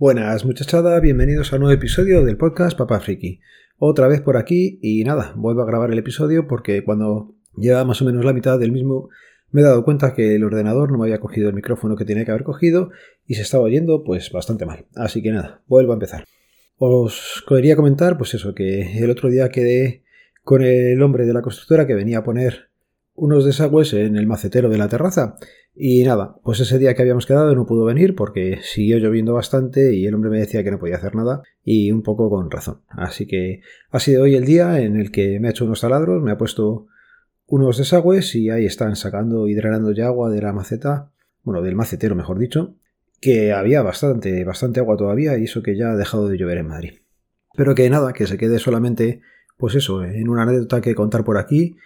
Buenas muchachada, bienvenidos a un nuevo episodio del podcast Papá Friki. Otra vez por aquí y nada, vuelvo a grabar el episodio porque cuando lleva más o menos la mitad del mismo me he dado cuenta que el ordenador no me había cogido el micrófono que tenía que haber cogido y se estaba oyendo pues bastante mal. Así que nada, vuelvo a empezar. Os quería comentar pues eso, que el otro día quedé con el hombre de la constructora que venía a poner unos desagües en el macetero de la terraza y nada, pues ese día que habíamos quedado no pudo venir porque siguió lloviendo bastante y el hombre me decía que no podía hacer nada y un poco con razón. Así que ha sido hoy el día en el que me ha hecho unos taladros, me ha puesto unos desagües y ahí están sacando y drenando ya agua de la maceta, bueno, del macetero mejor dicho, que había bastante, bastante agua todavía y eso que ya ha dejado de llover en Madrid. Pero que nada, que se quede solamente, pues eso, en una anécdota que contar por aquí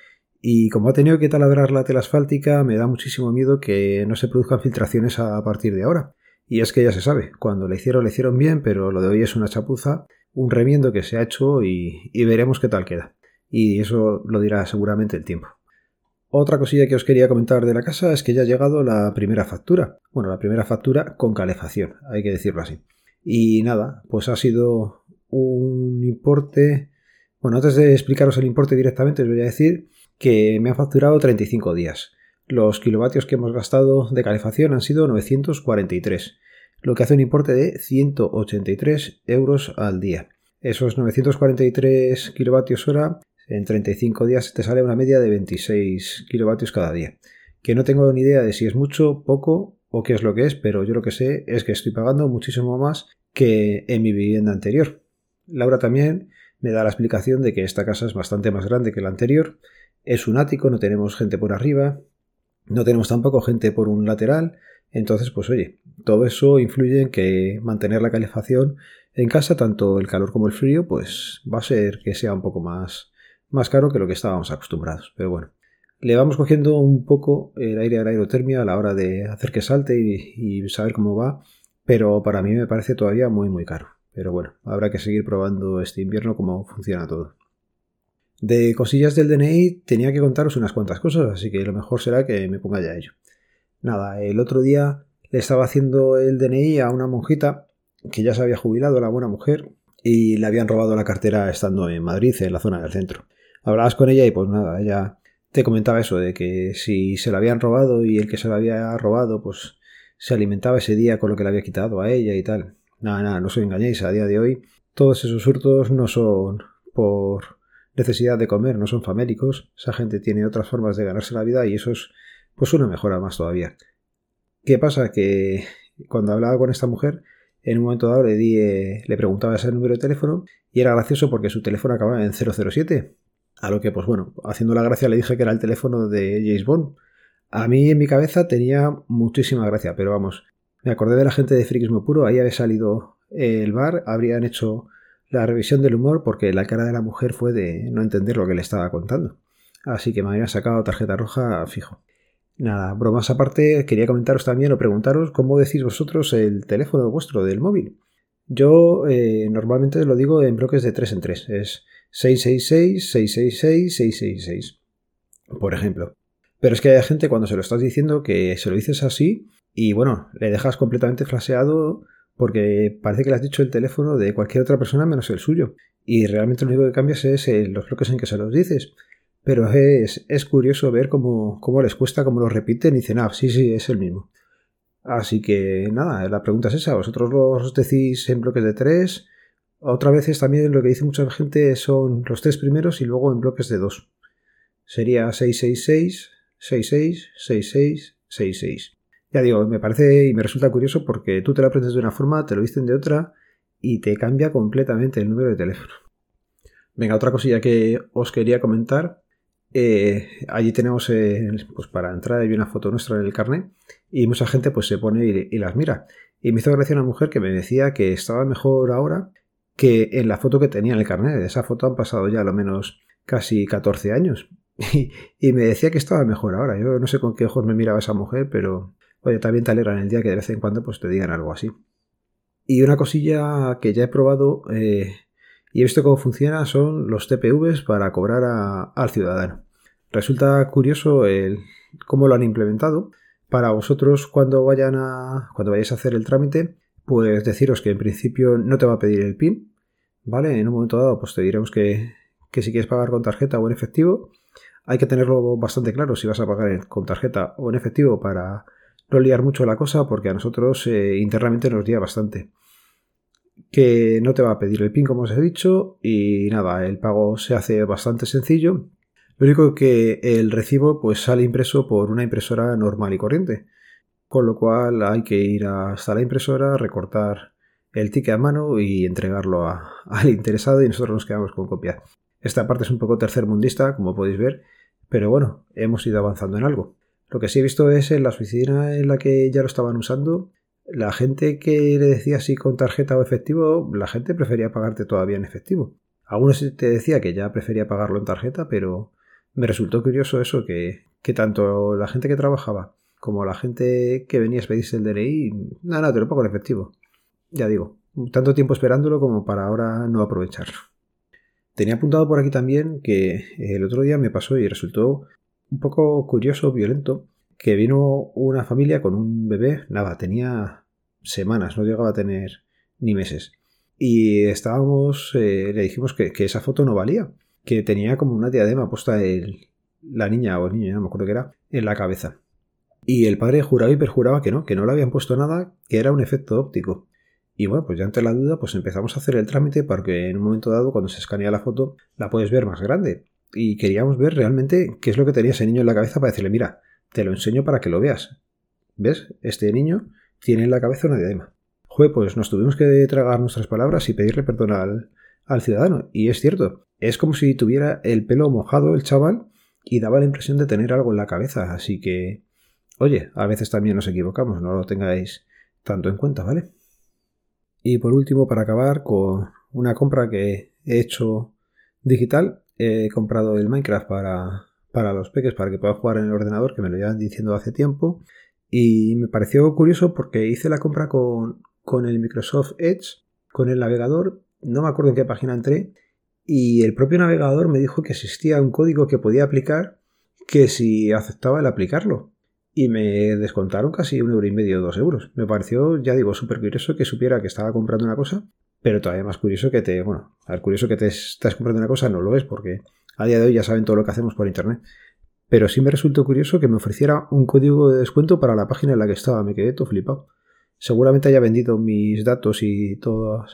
y como ha tenido que taladrar la tela asfáltica, me da muchísimo miedo que no se produzcan filtraciones a partir de ahora. Y es que ya se sabe, cuando le hicieron, le hicieron bien, pero lo de hoy es una chapuza, un remiendo que se ha hecho y, veremos qué tal queda. Y eso lo dirá seguramente el tiempo. Otra cosilla que os quería comentar de la casa es que ya ha llegado la primera factura. Bueno, la primera factura con calefacción, hay que decirlo así. Y nada, pues ha sido un importe... Bueno, antes de explicaros el importe directamente, os voy a decir que me ha facturado 35 días. Los kilovatios que hemos gastado de calefacción han sido 943, lo que hace un importe de 183 euros al día. Esos 943 kilovatios hora en 35 días te sale una media de 26 kilovatios cada día. Que no tengo ni idea de si es mucho, poco o qué es lo que es, pero yo lo que sé es que estoy pagando muchísimo más que en mi vivienda anterior. Laura también me da la explicación de que esta casa es bastante más grande que la anterior es un ático, no tenemos gente por arriba, no tenemos tampoco gente por un lateral. Entonces, pues oye, todo eso influye en que mantener la calefacción en casa, tanto el calor como el frío, pues va a ser que sea un poco más, más caro que lo que estábamos acostumbrados. Pero bueno, le vamos cogiendo un poco el aire a la aerotermia a la hora de hacer que salte y, y saber cómo va, pero para mí me parece todavía muy muy caro. Pero bueno, habrá que seguir probando este invierno cómo funciona todo. De cosillas del DNI tenía que contaros unas cuantas cosas, así que lo mejor será que me ponga ya ello. Nada, el otro día le estaba haciendo el DNI a una monjita que ya se había jubilado, la buena mujer, y le habían robado la cartera estando en Madrid, en la zona del centro. Hablabas con ella y pues nada, ella te comentaba eso, de que si se la habían robado y el que se la había robado, pues se alimentaba ese día con lo que le había quitado a ella y tal. Nada, nada, no os engañéis, a día de hoy todos esos hurtos no son por necesidad de comer, no son famélicos, esa gente tiene otras formas de ganarse la vida y eso es pues una mejora más todavía. ¿Qué pasa? Que cuando hablaba con esta mujer, en un momento dado le, di, eh, le preguntaba ese número de teléfono y era gracioso porque su teléfono acababa en 007. A lo que, pues bueno, haciendo la gracia le dije que era el teléfono de James Bond. A mí en mi cabeza tenía muchísima gracia, pero vamos, me acordé de la gente de Frikismo Puro, ahí había salido el bar, habrían hecho la revisión del humor porque la cara de la mujer fue de no entender lo que le estaba contando. Así que me había sacado tarjeta roja fijo. Nada, bromas aparte, quería comentaros también o preguntaros cómo decís vosotros el teléfono vuestro del móvil. Yo eh, normalmente lo digo en bloques de 3 en 3. Es 666, 666, 666. Por ejemplo. Pero es que hay gente cuando se lo estás diciendo que se lo dices así y bueno, le dejas completamente flaseado porque parece que le has dicho el teléfono de cualquier otra persona menos el suyo. Y realmente lo único que cambias es eh, los bloques en que se los dices. Pero es, es curioso ver cómo, cómo, les cuesta, cómo lo repiten y dicen, ah, sí, sí, es el mismo. Así que nada, la pregunta es esa. ¿Vosotros los decís en bloques de tres? Otra vez también lo que dice mucha gente son los tres primeros y luego en bloques de dos. Sería 666, 66, 66, 66. Ya digo, me parece y me resulta curioso porque tú te lo aprendes de una forma, te lo dicen de otra y te cambia completamente el número de teléfono. Venga, otra cosilla que os quería comentar. Eh, allí tenemos, eh, pues para entrar hay una foto nuestra en el carnet y mucha gente pues se pone y, las mira. Y me hizo gracia una mujer que me decía que estaba mejor ahora que en la foto que tenía en el carnet. De esa foto han pasado ya a lo menos casi 14 años. Y, y me decía que estaba mejor ahora. Yo no sé con qué ojos me miraba esa mujer, pero Oye, también te alegran el día que de vez en cuando pues te digan algo así. Y una cosilla que ya he probado eh, y he visto cómo funciona son los TPVs para cobrar al ciudadano. Resulta curioso el, cómo lo han implementado. Para vosotros cuando vayan a. cuando vayáis a hacer el trámite, pues deciros que en principio no te va a pedir el PIN, ¿vale? En un momento dado, pues te diremos que, que si quieres pagar con tarjeta o en efectivo, hay que tenerlo bastante claro si vas a pagar con tarjeta o en efectivo para no liar mucho la cosa, porque a nosotros eh, internamente nos lía bastante. Que no te va a pedir el PIN, como os he dicho, y nada, el pago se hace bastante sencillo. Lo único que el recibo pues sale impreso por una impresora normal y corriente. Con lo cual hay que ir hasta la impresora, recortar el ticket a mano y entregarlo al interesado y nosotros nos quedamos con copia. Esta parte es un poco tercermundista, como podéis ver, pero bueno, hemos ido avanzando en algo. Lo que sí he visto es en la oficina en la que ya lo estaban usando, la gente que le decía si con tarjeta o efectivo, la gente prefería pagarte todavía en efectivo. Algunos te decía que ya prefería pagarlo en tarjeta, pero me resultó curioso eso, que, que tanto la gente que trabajaba como la gente que venía a pedirse el DNI, nada, nada, te lo pago en efectivo. Ya digo, tanto tiempo esperándolo como para ahora no aprovecharlo. Tenía apuntado por aquí también que el otro día me pasó y resultó un poco curioso, violento, que vino una familia con un bebé, nada, tenía semanas, no llegaba a tener ni meses. Y estábamos, eh, le dijimos que, esa foto no valía, que tenía como una diadema puesta el, la niña o el niño, no me acuerdo qué era, en la cabeza. Y el padre juraba y perjuraba que no, que no le habían puesto nada, que era un efecto óptico. Y bueno, pues ya ante la duda, pues empezamos a hacer el trámite porque en un momento dado, cuando se escanea la foto, la puedes ver más grande. Y queríamos ver realmente qué es lo que tenía ese niño en la cabeza para decirle, mira, te lo enseño para que lo veas. ¿Ves? Este niño tiene en la cabeza una diadema. Jue, pues nos tuvimos que tragar nuestras palabras y pedirle perdón al, al ciudadano. Y es cierto, es como si tuviera el pelo mojado el chaval y daba la impresión de tener algo en la cabeza. Así que, oye, a veces también nos equivocamos, no lo tengáis tanto en cuenta, ¿vale? Y por último, para acabar, con una compra que he hecho digital, he comprado el Minecraft para, para los peques, para que puedan jugar en el ordenador, que me lo llevan diciendo hace tiempo. Y me pareció curioso porque hice la compra con, con el Microsoft Edge, con el navegador, no me acuerdo en qué página entré, y el propio navegador me dijo que existía un código que podía aplicar que si aceptaba el aplicarlo y me descontaron casi un euro y medio dos euros. Me pareció, ya digo, súper curioso que supiera que estaba comprando una cosa, pero todavía más curioso que te, bueno, a ver, curioso que te estás comprando una cosa no lo es porque a día de hoy ya saben todo lo que hacemos por internet. Pero sí me resultó curioso que me ofreciera un código de descuento para la página en la que estaba, me quedé todo flipado. Seguramente haya vendido mis datos y toda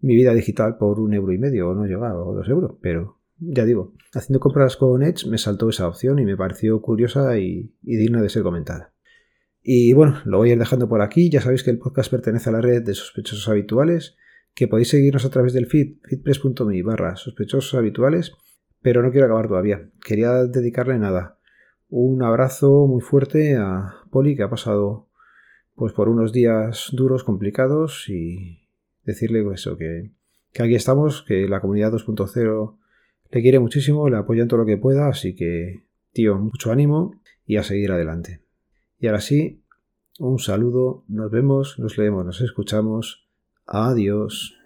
mi vida digital por un euro y medio o no llegaba, o dos euros, pero ya digo, haciendo compras con Edge me saltó esa opción y me pareció curiosa y, digna de ser comentada. Y bueno, lo voy a ir dejando por aquí. Ya sabéis que el podcast pertenece a la red de sospechosos habituales, que podéis seguirnos a través del feed, feedpress.me barra sospechosos habituales, pero no quiero acabar todavía. Quería dedicarle nada. Un abrazo muy fuerte a Poli, que ha pasado pues por unos días duros, complicados, y decirle eso, que, que aquí estamos, que la comunidad 2.0 le quiere muchísimo, le apoya en todo lo que pueda, así que, tío, mucho ánimo y a seguir adelante. Y ahora sí, un saludo, nos vemos, nos leemos, nos escuchamos. Adiós.